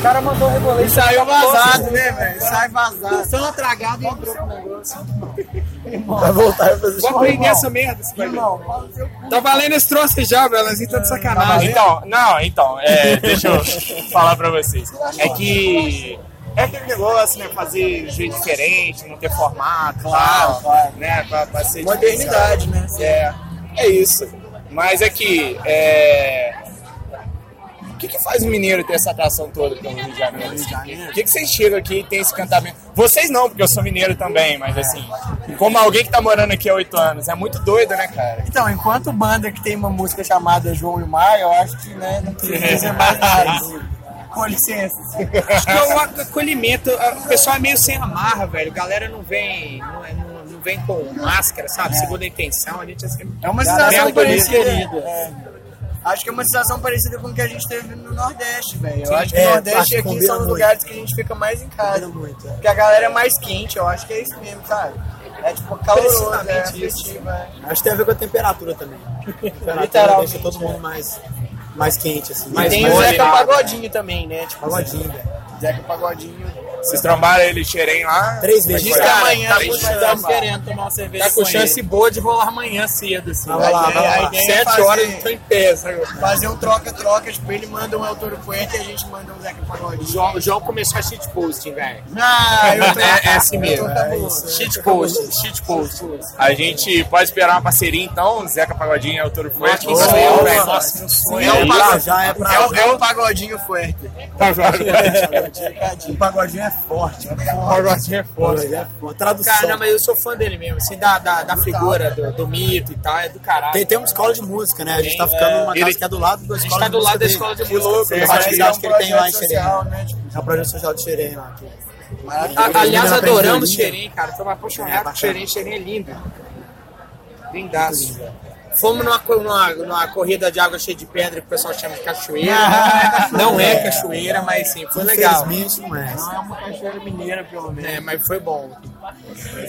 O cara mandou rebolei. Saiu vazado, né, velho? Sai vazado. Só tragado e entrou pro negócio. Vai voltar e fazer Vou aprender essa merda, esse bagulho. Tá valendo esse troço já, Belanzinho, tá de sacanagem. Então, não, então, é, deixa eu falar pra vocês. É que é aquele negócio, né? Fazer de jeito diferente, não ter formato, Claro, tal, claro. né? Pra, pra ser Modernidade, né? É, é isso. Mas é que, é... O que, que faz o mineiro ter essa atração toda pelo Rio de Janeiro? O que, que vocês chegam aqui e tem esse cantamento? Vocês não, porque eu sou mineiro também, mas assim, como alguém que tá morando aqui há oito anos, é muito doido, né, cara? Então, enquanto banda que tem uma música chamada João e Mar, eu acho que né, não precisa dizer mais nada. assim. Com licença. Acho que é o acolhimento. O pessoal é meio sem amarra, velho. A galera não vem, não, é- não- não vem com máscara, sabe? Segunda intenção, a gente é sempre. É uma sensação bem parecida. querida. É. Acho que é uma sensação parecida com o que a gente teve no Nordeste, velho. Eu acho que É, o Nordeste que aqui são os lugares que a gente fica mais em casa. muito, é. Porque a galera é mais quente, eu acho que é isso mesmo, sabe? É tipo caloroso, é isso. afetivo, é. Acho que tem a ver com a temperatura também. A temperatura Literalmente, deixa todo mundo mais, mais quente, assim. E Mais tem o Zeca né? Pagodinho também, né? Tipo, Pagodinho, velho. Zeca Pagodinho. Vocês trombaram ele xerém lá? Três Mas vezes. Cara, amanhã tá a gente puxando, tá querendo tomar uma cerveja. Tá com com chance boa de rolar amanhã cedo, assim. Vai lá, vai lá. É Sete fazer- horas eu tô em pé, sabe? Fazer um troca-troca, tipo, ele manda um Autor Puerto e a gente manda um Zeca Pagodinho. O João, o João começou a shit posting, velho. Ah, eu tô, É, é assim mesmo. eu tô cabuloso. Shit post, shit post. A gente pode esperar uma parceria então, Zeca Pagodinho e Fuerte. Isso que aí, sonho, velho. Nossa, meu sonho. É um pra pagode- já, é é o- é pagodinho fuerte. O pagodinho é forte. O pagodinho é pagodinho é forte. Tradução. Cara, não, mas eu sou fã dele mesmo, assim, da, da, da figura, do, do mito e tal, é do caralho. Tem, tem uma escola de música, né? A gente tá ficando é. numa Ele- casa que é do lado da a gente escola tá de do lado música da escola de Que música. louco. dele. Eu acho que, acho que ele tem lá em Xerém. né? Tipo, É um projeto social de Xerém lá. que- aliás, adoramos Xerém, cara. Estamos apaixonados É, por bacana. Xerém. Xerém é lindo. Lindaço. Fomos numa, numa, numa corrida de água cheia de pedra que o pessoal chama de cachoeira. Não é cachoeira, mas sim, foi legal. Infelizmente não é. Não é uma cachoeira mineira, pelo menos. É, mas foi bom.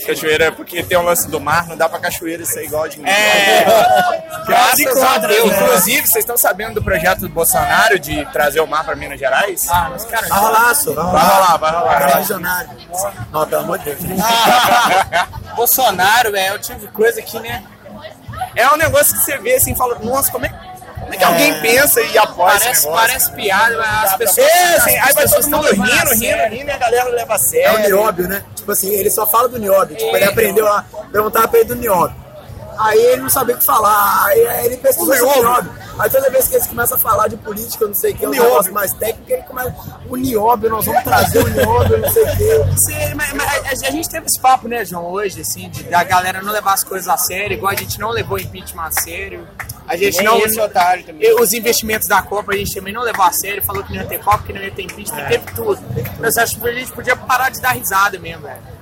Cachoeira é porque tem o lance do mar, não dá pra cachoeira ser igual de. É. Graças a Deus. né? Inclusive, vocês estão sabendo do projeto do Bolsonaro de trazer o mar pra Minas Gerais? Ah, mas cara, Vai rolar, só. Vai Vai rolar, vai rolar. Visionário. Não, pelo amor de Deus. Bolsonaro é o tipo de coisa que, né? É um negócio que você vê assim e fala, nossa, como é, como é que alguém pensa e apoia esse Parece, negócio? parece piada, mas as pessoas. É, assim, as aí vai pessoas todo mundo rindo, a rindo, sério. rindo e a galera leva a É o sério. nióbio, né? Tipo assim, ele só fala do nióbio. Tipo, ele É, aprendeu lá, perguntava pra ele do nióbio. Aí ele não sabia o que falar, aí ele pesquisou sobre o nióbio. Aí toda vez que eles começam a falar de política, não sei o que, um nióbio. negócio mais técnico, ele começa, o nióbio, nós vamos trazer o nióbio, não sei o que. Sim, mas, mas a, gente teve esse papo, né, João, hoje, assim, de, da galera não levar as coisas a sério, igual a gente não levou o impeachment a sério. A gente Nem não. esse otário também. Os investimentos da Copa a gente também não levou a sério, falou que não ia ter Copa, que não ia ter impeachment, teve tudo. Mas acho que a gente podia parar de dar risada mesmo, velho.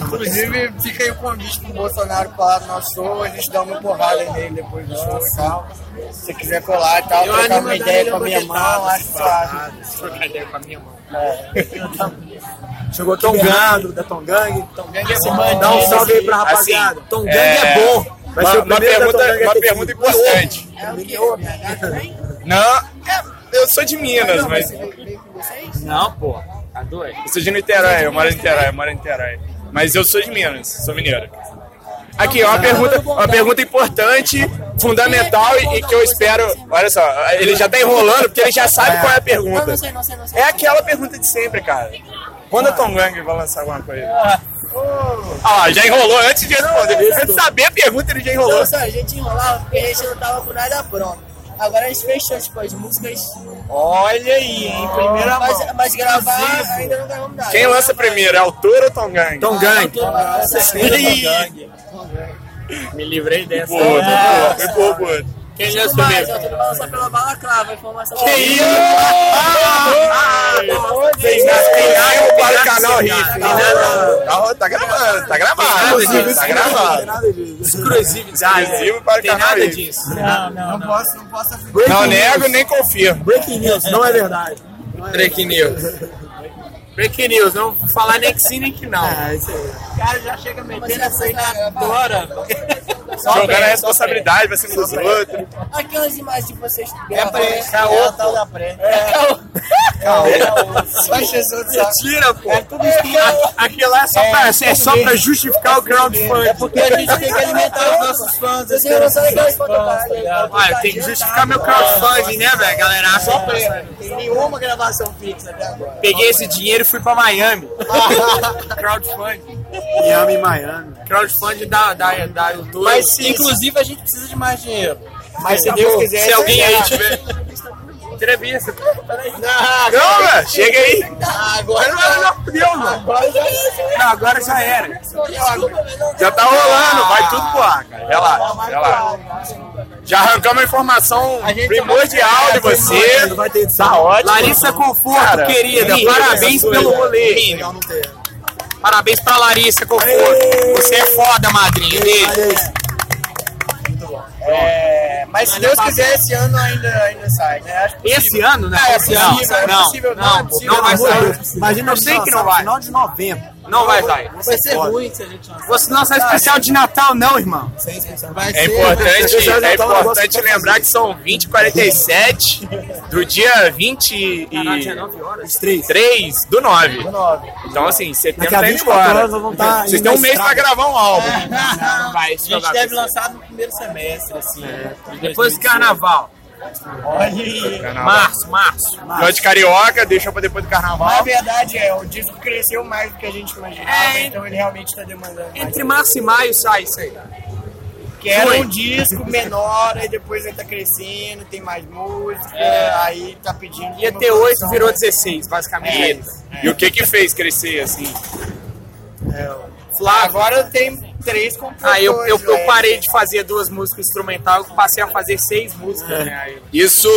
Inclusive, fica aí o convite pro Bolsonaro colar no nosso show, a gente dá uma porrada nele depois do show e tal. Se você quiser colar e tal, Eu trocar animo uma a ideia com a minha mão, acho suave. Trocar ideia com a minha mão. Chegou Tom Gang, da Tom Gang. Tom Gang é Dá bom. um salve aí pra rapaziada. Assim, Tom Gang é, é bom. Vai ser Uma, o uma pergunta, uma pergunta que- importante. É o que? Não, é, eu sou de Minas, mas Não, pô. Eu sou de Niterói, eu moro em Niterói, eu moro em Niterói. Mas eu sou de Minas, sou mineiro. Aqui, uma pergunta, uma pergunta importante, fundamental e, e que eu espero. Olha só, ele já tá enrolando porque ele já sabe qual é a pergunta. Não, não sei, não sei, não sei. É aquela pergunta de sempre, cara. Quando a Tom Gang vai lançar alguma coisa? Ah, já enrolou antes de responder. Antes de saber a pergunta, ele já enrolou. Não, só a gente enrolava porque a gente não tava com nada pronto. Agora a gente fechou, tipo, as músicas. Olha aí, hein? Primeira Mas, mão. mas gravar ainda não gravamos nada. Quem lança primeiro, é autor ou Tom Gang? Tom Gang. Ih, Me livrei dessa. Ah, foi pô. Quem Digo lançou mais, mesmo? ó, tudo vai lançar pela balaclava, informação. Que isso? Tem nada para o canal Riff. nada. Tá, tá gravando, tá gravado. Tá gravado. Exclusividade. Exclusivo para o Tem canal nada Riff. disso. Não, não, não posso, não posso Não nego nem confirmo. Breaking news, não é verdade. Breaking news. Breaking news, não vou falar nem que sim nem que não. É, isso aí. O cara já chega metendo essa isso aí tá na tora. Jogando a responsabilidade pra cima dos outros. Aquelas imagens que vocês É pré, gravaram. caô, da pré. É, Só Jesus sabe. Mentira, pô. É tudo isso. Aquilo lá é só, pra, é só pra justificar o crowdfunding. Porque a gente tem que alimentar os nossos fãs. Você não sabe qual é o tá? Olha, tem que justificar meu crowdfunding, né, velho? Galera, Só que-. Não tem nenhuma gravação fixa até agora. Peguei esse dinheiro e fui pra Miami. crowdfunding. Miami, Miami. Crowdfunding da, da, da YouTube. Mas Inclusive, a gente precisa de mais dinheiro. Mas se Deus quiser. Se alguém aí você- tiver. Entrevista. Não, Não, velho, chega aí. agora não. Não, fudeu, não. Agora já é. Não, agora já era. Já tá rolando, vai tudo pro ar, cara. Relaxa, relaxa. Já arrancamos a informação primordial de você. Tá ótimo. Larissa Conforto, Cara, querida, parabéns pelo rolê. Não, não tem. Parabéns pra Larissa Conforto. Você é foda, madrinha. Beijo. É, mas se Deus quiser, esse ano ainda, ainda sai, né? Que Esse ano, né? Ah, é possível, é não, possível, não, não, é possível, não vai pelo amor de sair. Imagina Eu sei que não vai. Final de novembro. Não vai sair. Vai ser ruim se a gente lançar. Você não sai especial de Natal, não, irmão. Sem inscrição. Vai É ser. importante, é importante lembrar que são 20 e 47 do dia 20 Os três. 3 do 9. Então, assim, setembro tá indo 24 embora. horas estar Vocês têm um mês pra gravar um álbum. Não vai A gente deve lançar no primeiro semestre, assim. de Depois do 2018. carnaval. Olha aí. Março, março. Final de carioca, deixou pra depois do Na carnaval. verdade, é, o disco cresceu mais do que a gente imaginava, É, então ele realmente está demandando mais. Entre março e maio sai isso aí. Que era Foi. um disco menor, aí depois ele tá crescendo, tem mais música, aí tá pedindo. Ia ter 8, produção, virou né? 16, basicamente é isso. E o que que fez crescer, assim? Flávio, agora tem três compositores. Aí eu, eu, eu né? parei de fazer duas músicas instrumentais, passei a fazer seis músicas, né? Isso,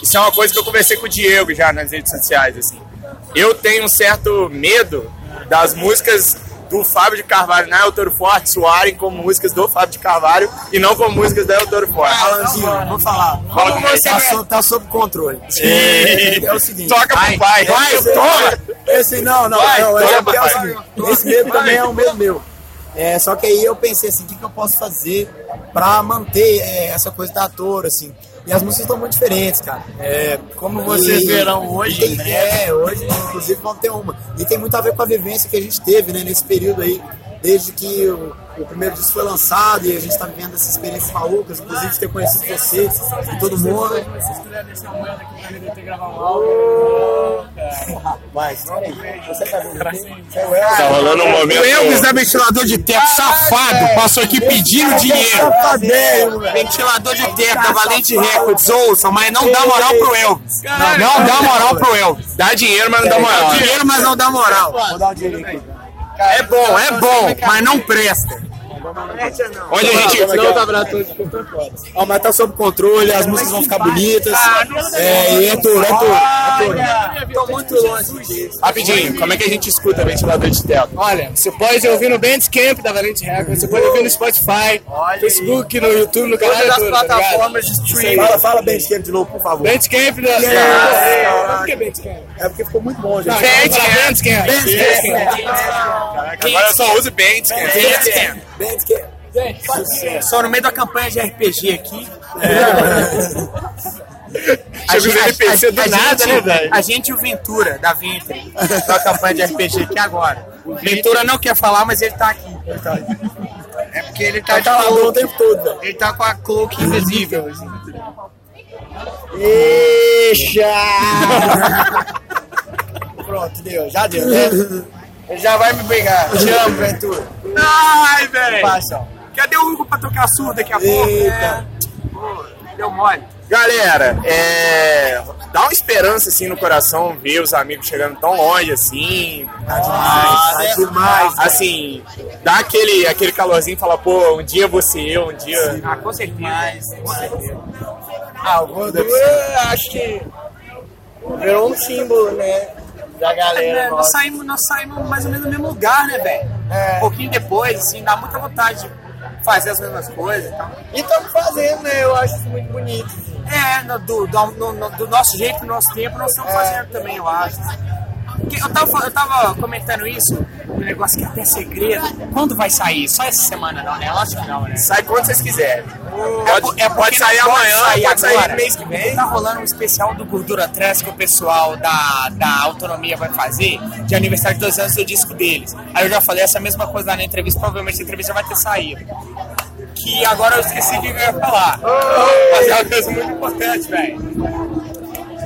isso é uma coisa que eu conversei com o Diego já nas redes sociais, assim. Eu tenho um certo medo das músicas do Fábio de Carvalho na Eutoro Forte soarem como músicas do Fábio de Carvalho e não como músicas da Eutoro Forte. Alanzinho, vou falar. Fala com você. Tá, sob, tá sob controle. É, É o seguinte. Toca pro pai. Vai, toma! Esse não, não, Vai, não. toma, é é o seguinte, esse medo também é um medo meu. É, só que aí eu pensei assim, o que, que eu posso fazer pra manter é, essa coisa da ator, assim. E as músicas estão muito diferentes, cara. É, Como vocês verão hoje, e tem- né? É, hoje, inclusive, vamos ter uma. E tem muito a ver com a vivência que a gente teve, né, nesse período aí, desde que o, o primeiro disco foi lançado e a gente tá vivendo essas experiências malucas, inclusive de ter conhecido você e todo mundo. um álbum. Mas, você tá aqui? Tá rolando um momento. O Elvis é ventilador de teto, safado, passou aqui pedindo dinheiro. Velho. Ventilador de teto da Valente Records, ouçam, mas não dá moral pro Elvis. Não dá moral pro Elvis. Dá dinheiro, mas não dá moral. Dá dinheiro, mas não dá moral. Vou dar um dinheiro aqui. É bom, é bom, mas não presta. Onde a gente. Não, tá Ó, mas tá sob controle, as músicas vão ficar bonitas. É, e é touro, é touro. É. Tô muito longe disso. Rapidinho, como é que a gente escuta ventilador de teto? Olha, você pode ouvir no Bandcamp da Valente Records, você pode ouvir no Spotify, Facebook, no YouTube, no canal Todas as tá plataformas de streaming. Fala, fala esquerdo de novo, por favor. Bandcamp da... Yeah. Por que Bandcamp? É porque ficou muito bom, gente. Bandcamp. Agora eu só uso Bands, cara. Bandcamp. Só no meio da campanha de RPG aqui. Chega os NPC do nada, né, velho? A gente e o Ventura, da Ventre, da campanha de RPG aqui agora. O Ventura não quer falar, mas ele tá aqui. É porque ele tá Tá de o tempo todo. Ele tá com a cloak invisível. Pronto, deu, já deu, né? Ele já vai me brigar. Te amo, Ventura. Ai, velho! Cadê o Hugo pra tocar surdo daqui a pouco? Eita. É. Pô, deu mole. Galera, é. Dá uma esperança assim no coração ver os amigos chegando tão longe assim. Tá demais, tá demais. Assim, dá aquele, aquele calorzinho e falar, pô, um dia você eu, um dia. Ah, com certeza. Com certeza. Ah, o eu acho que virou um símbolo, né? Da galera. É, nós, saímos, nós saímos mais ou menos no mesmo lugar, né, velho? É. Um pouquinho depois, assim, dá muita vontade de fazer as mesmas coisas e tal. E estamos fazendo, né? Eu acho isso muito bonito. assim. É, no- do, do, no- no- do nosso jeito, do nosso tempo, nós estamos fazendo também, eu acho. Eu, tava, eu tava comentando isso, um negócio que é até segredo. Quando vai sair? Só essa semana não, né? Lógico que não, né? Sai quando vocês quiserem. É Pode, é pode sair pode amanhã, sair pode sair agora. mês que vem. Tá rolando um especial do Gordura Trans que o pessoal da, da Autonomia vai fazer de aniversário de dois anos do disco deles. Aí eu já falei essa mesma coisa lá na entrevista, provavelmente essa entrevista vai ter saído. Que agora eu esqueci o que eu ia falar. Mas é uma coisa muito importante, velho.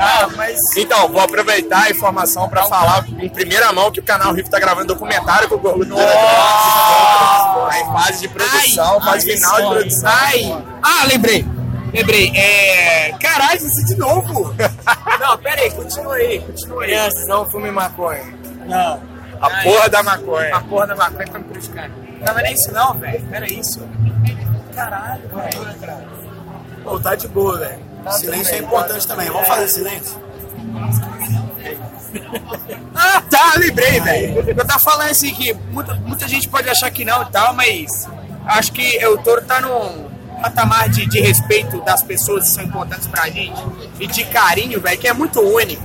Ah, mas... Então, vou aproveitar a informação para falar em primeira mão que o canal Riff tá gravando documentário com o Gordura Trans. Tá em fase de produção, Ai, fase ai, final de produção. Ai. Ah, lembrei. Lembrei. É. Caralho, isso de novo. Não, pera aí, continua aí, continua aí. Crianças, não fume maconha. Não. A porra da maconha. A porra da maconha tá me prejudicando. Não, mas não é isso não, velho. Pera isso. Caralho, velho. Pô, tá de boa, velho. Silêncio é importante também. Vamos fazer silêncio? Ah, tá, lembrei, velho. Eu tava falando assim que muita, muita gente pode achar que não e tal, mas acho que o Toro tá num patamar de, de respeito das pessoas que são importantes pra gente e de carinho, velho, que é muito único.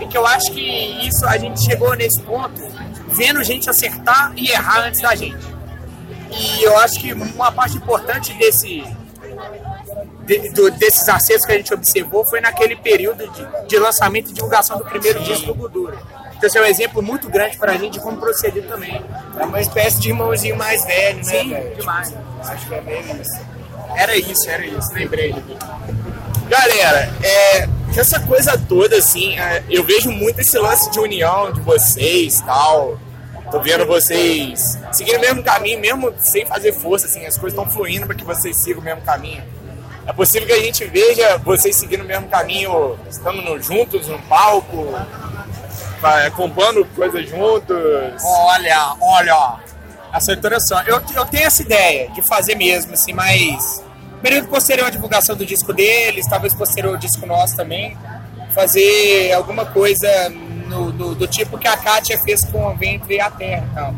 E que eu acho que isso a gente chegou nesse ponto vendo gente acertar e errar antes da gente. E eu acho que uma parte importante desse de- do- desses acertos que a gente observou foi naquele período de, de lançamento e divulgação do primeiro disco do Gordura. Então, esse é um exemplo muito grande pra gente de como proceder também. É uma espécie de irmãozinho mais velho, né, Sim, demais. Acho que é meio isso. Era isso, era isso, lembrei. Galera, é, essa coisa toda, assim, é, eu vejo muito esse lance de união de vocês tal. Tô vendo vocês seguindo o mesmo caminho, mesmo sem fazer força, assim, as coisas estão fluindo para que vocês sigam o mesmo caminho. É possível que a gente veja vocês seguindo o mesmo caminho, estando juntos no palco, compondo coisas juntos. Olha, olha. Acertou só. Eu, eu tenho essa ideia de fazer mesmo, assim, mas. Período posterior à divulgação do disco deles, talvez posterior ao disco nosso também, fazer alguma coisa no, no- do tipo que a Kátia fez com o Ventre e a Terra e tal.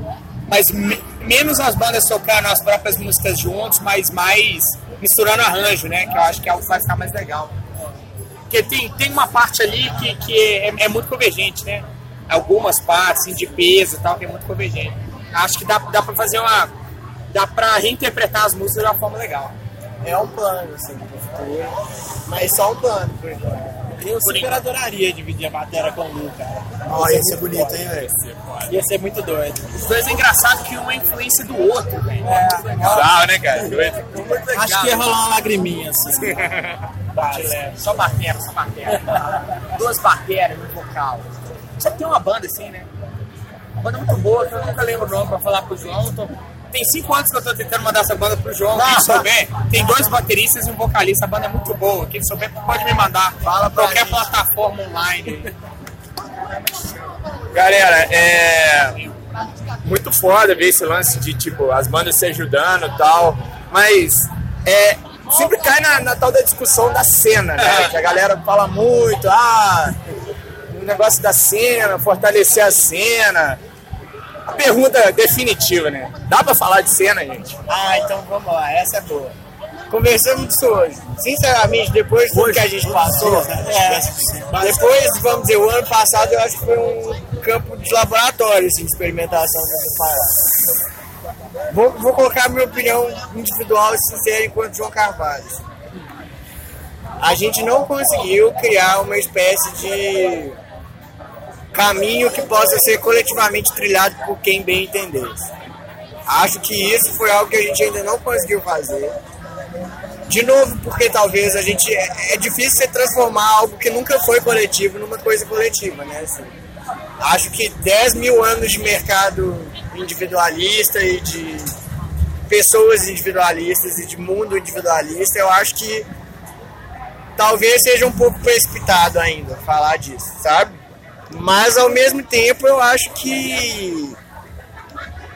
Mas me- menos as bandas tocando as próprias músicas juntos, mas mais misturando arranjo, né? Que eu acho que é algo que vai ficar mais legal. Porque tem, tem uma parte ali que, que é, é muito convergente, né? Algumas partes, assim, de peso e tal, que é muito convergente. Acho que dá, dá pra fazer uma. Dá pra reinterpretar as músicas de uma forma legal. É um plano, assim. Mas só um plano, por enquanto. Eu super adoraria dividir a matéria com o Lu, cara. Ó, ia ser bonito, hein, velho? Ia ser muito doido. Os dois é engraçado que um é influência do outro, velho. É, Legal, né, cara? Doido. Muito legal. acho que ia rolar uma lagriminha, assim. Só batera, só batera. Duas bateras no vocal. Só que tem uma banda assim, né? Uma banda muito boa, que eu nunca lembro o nome pra falar pro João. Tô- Tem cinco anos que eu tô tentando mandar essa banda pro João. Quem souber, tem dois bateristas e um vocalista. A banda é muito boa. Quem souber pode me mandar. Fala pra qualquer gente. plataforma online. Galera, é muito foda ver esse lance de tipo as bandas se ajudando e tal, mas é sempre cai na, na tal da discussão da cena, né? Que a galera fala muito, ah, o negócio da cena, fortalecer a cena. A pergunta definitiva, né? Dá pra falar de cena, gente? Ah, então vamos lá, essa é boa. Conversamos disso hoje. Sinceramente, depois de tudo que a gente passou, é, depois, vamos dizer, o ano passado eu acho que foi um campo de laboratório, assim, de experimentação dessa parada. Vou, vou colocar a minha opinião individual e sincera enquanto João Carvalho. A gente não conseguiu criar uma espécie de caminho que possa ser coletivamente trilhado por quem bem entender. Acho que isso foi algo que a gente ainda não conseguiu fazer. De novo, porque talvez a gente. É, é difícil você transformar algo que nunca foi coletivo numa coisa coletiva, né? assim. acho que 10 mil anos de mercado individualista e de pessoas individualistas e de mundo individualista, eu acho que talvez seja um pouco precipitado ainda falar disso, sabe? Mas ao mesmo tempo eu acho que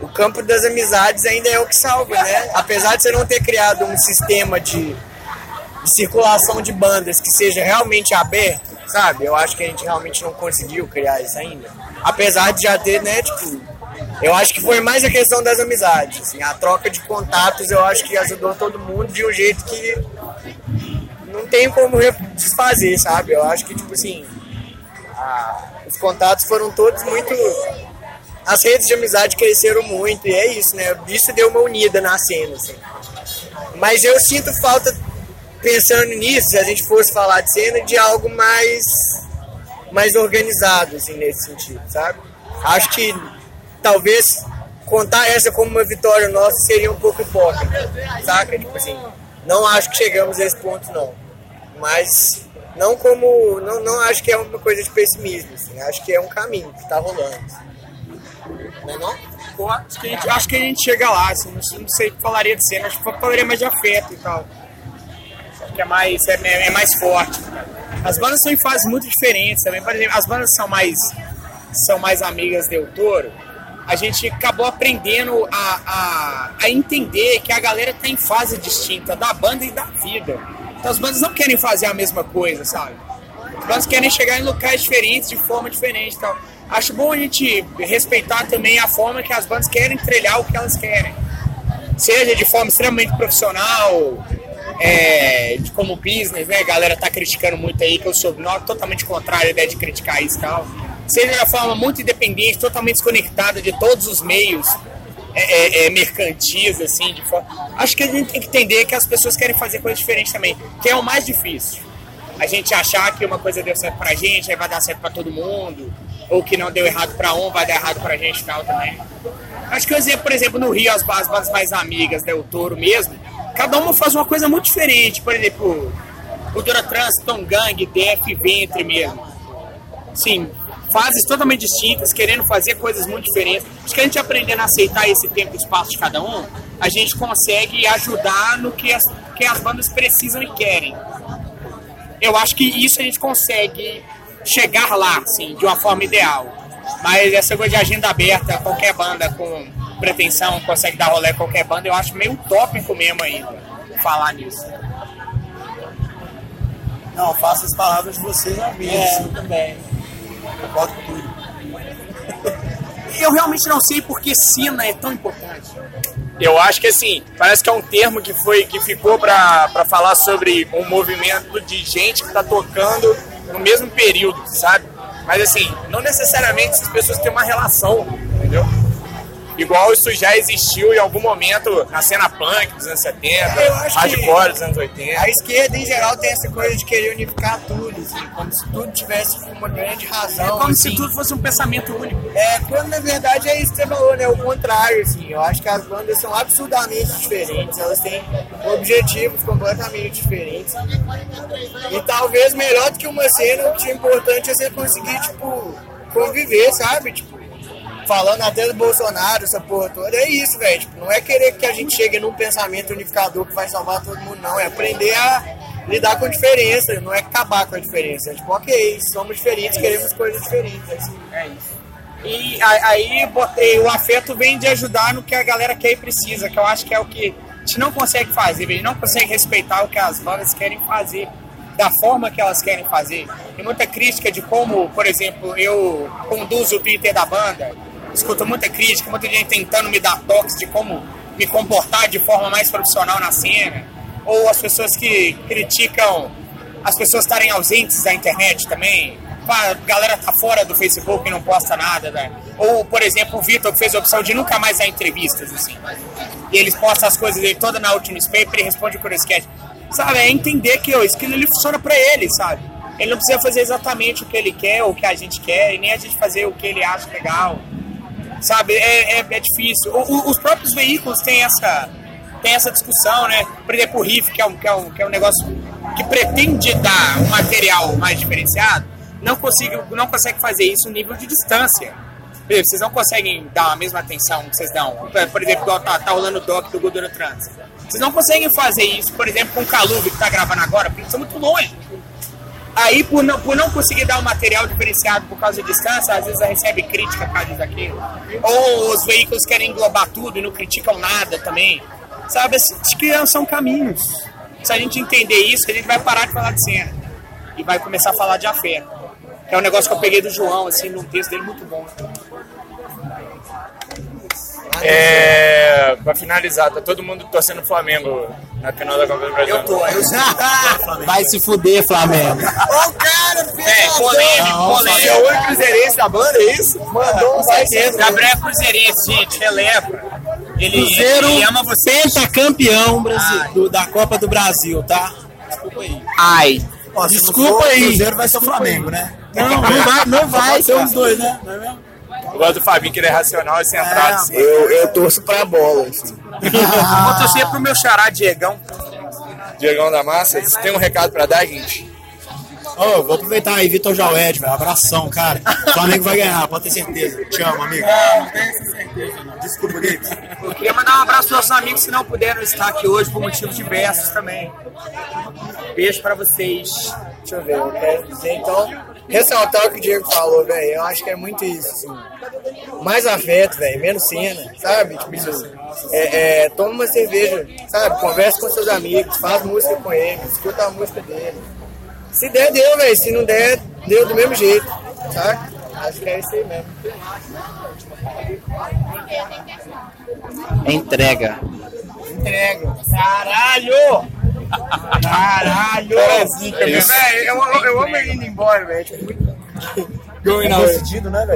o campo das amizades ainda é o que salva, né? Apesar de você não ter criado um sistema de, de circulação de bandas que seja realmente aberto, sabe? Eu acho que a gente realmente não conseguiu criar isso ainda. Apesar de já ter, né, tipo, eu acho que foi mais a questão das amizades, assim, a troca de contatos eu acho que ajudou todo mundo de um jeito que não tem como desfazer, sabe? Eu acho que, tipo assim, a- os contatos foram todos muito. As redes de amizade cresceram muito, e é isso, né? Isso deu uma unida na cena, assim. Mas eu sinto falta pensando nisso, se a gente fosse falar de cena, de algo mais, mais organizado, assim, nesse sentido, sabe? Acho que talvez contar essa como uma vitória nossa seria um pouco hipócrita, saca? Tipo assim, não acho que chegamos a esse ponto, não. Mas não como. Não, não acho que é uma coisa de pessimismo, assim. Acho que é um caminho que tá rolando. Não é não? Pô, acho, que a gente, acho que a gente chega lá, assim, não, não sei o que falaria de cena, acho que falaria mais de afeto e tal. Que é mais, é, é- é mais forte. As bandas são em fases muito diferentes também. Por exemplo, as bandas são mais, são mais amigas Del Toro. A gente acabou aprendendo a, a, a entender que a galera tá em fase distinta da banda e da vida. Então as bandas não querem fazer a mesma coisa, sabe? As bandas querem chegar em locais diferentes, de forma diferente e tal. Acho bom a gente respeitar também a forma que as bandas querem trilhar o que elas querem. Seja de forma extremamente profissional, é, de como business, né? A galera tá criticando muito aí, que eu sou não, totalmente contrário à ideia de criticar isso e tal. Seja de forma muito independente, totalmente desconectada de todos os meios é, é, é, mercantis, assim, de forma... Acho que a gente tem que entender que as pessoas querem fazer coisas diferentes também, que é o mais difícil a gente achar que uma coisa deu certo pra gente, aí vai dar certo pra todo mundo, ou que não deu errado pra um, vai dar errado pra gente e tal também. Acho que exemplo, por exemplo, no Rio, as ba- as bandas mais amigas, né, o Toro mesmo, cada uma faz uma coisa muito diferente. Por exemplo, o Dura Trans, Tom Gang, Def, Ventre mesmo. Sim, fases totalmente distintas, querendo fazer coisas muito diferentes. Acho que a gente aprendendo a aceitar esse tempo e espaço de cada um, a gente consegue ajudar no que as, que as bandas precisam e querem eu acho que isso a gente consegue chegar lá, assim, de uma forma ideal. Mas essa coisa de agenda aberta, qualquer banda com pretensão consegue dar rolê qualquer banda, eu acho meio utópico mesmo ainda falar nisso. Não, faço as palavras de vocês a minha. É, também. Concordo com tudo. Eu realmente não sei por que Sina é tão importante. Eu acho que assim, parece que é um termo que foi que ficou pra pra falar sobre um movimento de gente que tá tocando no mesmo período, sabe? Mas assim, não necessariamente essas pessoas têm uma relação? Igual isso já existiu em algum momento na cena punk dos anos 70, Eu acho que- hardcore dos anos 80. A esquerda, em geral, tem essa coisa de querer unificar tudo, assim, como se tudo tivesse uma grande razão. É como assim. se tudo fosse um pensamento único. É, quando na verdade é isso que você falou, né? O contrário, assim. Eu acho que as bandas são absurdamente diferentes, elas têm objetivos completamente diferentes. E talvez melhor do que uma cena, o que é importante é você conseguir, tipo, conviver, sabe? Tipo, falando até do Bolsonaro, essa porra toda, é isso, velho. Tipo, não é querer que a gente chegue num pensamento unificador que vai salvar todo mundo, não. É aprender a lidar com a diferença, não é acabar com a diferença. É tipo, ok, somos diferentes, queremos coisas diferentes. É assim. É isso. E aí botei, o afeto vem de ajudar no que a galera quer e precisa, que eu acho que é o que a gente não consegue fazer, a gente não consegue respeitar o que as bandas querem fazer, da forma que elas querem fazer. Tem muita crítica de como, por exemplo, eu conduzo o Twitter da banda, escuto muita crítica, muita gente tentando me dar toques de como me comportar de forma mais profissional na cena, ou as pessoas que criticam as pessoas estarem ausentes da internet também. A galera tá fora do Facebook e não posta nada, né? Ou, por exemplo, o Vitor que fez a opção de nunca mais dar entrevistas, assim. E eles postam as coisas dele toda na Ultimate Paper e responde por sketch. Sabe, é entender que isso aquilo ali funciona pra ele, sabe? Ele não precisa fazer exatamente o que ele quer ou o que a gente quer, e nem a gente fazer o que ele acha legal. Sabe, é, é, é difícil. O- o- os próprios veículos têm essa, têm essa discussão, né? Por exemplo, o Riff, que é um, que é um, que é um negócio que pretende dar um material mais diferenciado, não consegue, não consegue fazer isso no nível de distância. Por exemplo, vocês não conseguem dar a mesma atenção que vocês dão. Por exemplo, tá, tá rolando o doc do Gordura Trans. Vocês não conseguem fazer isso, por exemplo, com o Caluve, que tá gravando agora, porque eles são muito longe. Aí, por não, por não conseguir dar um material diferenciado por causa da distância, às vezes recebe crítica por causa daquilo. Ou os veículos querem englobar tudo e não criticam nada também. Sabe, que são caminhos. Se a gente entender isso, a gente vai parar de falar de cena. E vai começar a falar de afeto. É um negócio que eu peguei do João, assim, num texto dele muito bom. É, pra finalizar, tá todo mundo torcendo o Flamengo na final da Copa do Brasil. Eu tô, eu sou. Vai se fuder, Flamengo. Ó o cara, filho É, polêmico, polêmico. É o único cruzeirense da banda, é isso? Mandou um vai Gabriel é Cruzeirense, gente, releva. Ele, Cruzeiro ele ama você. pentacampeão Brasil, do- da Copa do Brasil, tá? desculpa aí. Ai. Ó, Desculpa for o aí. Cruzeiro vai ser o Flamengo, né? Não, não vai, não vai. Pode ser os dois, né? Não é mesmo? Eu gosto do Fabinho, que ele é racional e centrado. É, assim. Eu, eu torço pra bola, assim. Vou torcer pro meu xará Diegão. Diegão da Massa, você tem um recado pra dar, gente? Ô, vou aproveitar aí, Vitor Jaued, velho. Abração, cara. O Flamengo vai ganhar, pode ter certeza. Te amo, amigo. Não, não tenho essa certeza, não. Desculpa, Gui. Eu queria mandar um abraço aos nossos amigos que não puderam estar aqui hoje por motivos diversos também. Beijo pra vocês. Deixa eu ver, eu quero dizer então, ressaltar o que o Diego falou, velho. Eu acho que é muito isso, assim. Mais afeto, velho, menos cena, sabe? Tipo, isso, é, é, toma uma cerveja, sabe? Conversa com seus amigos, faz música com eles, escuta a música dele. Se der, deu, velho. Se não der, deu do mesmo jeito, sabe? Acho que é isso aí mesmo. Entrega. Entrega. Caralho! Caralho! É Velho, eu, eu amo ele indo embora, velho. Tipo, muito... Decidido, né, velho?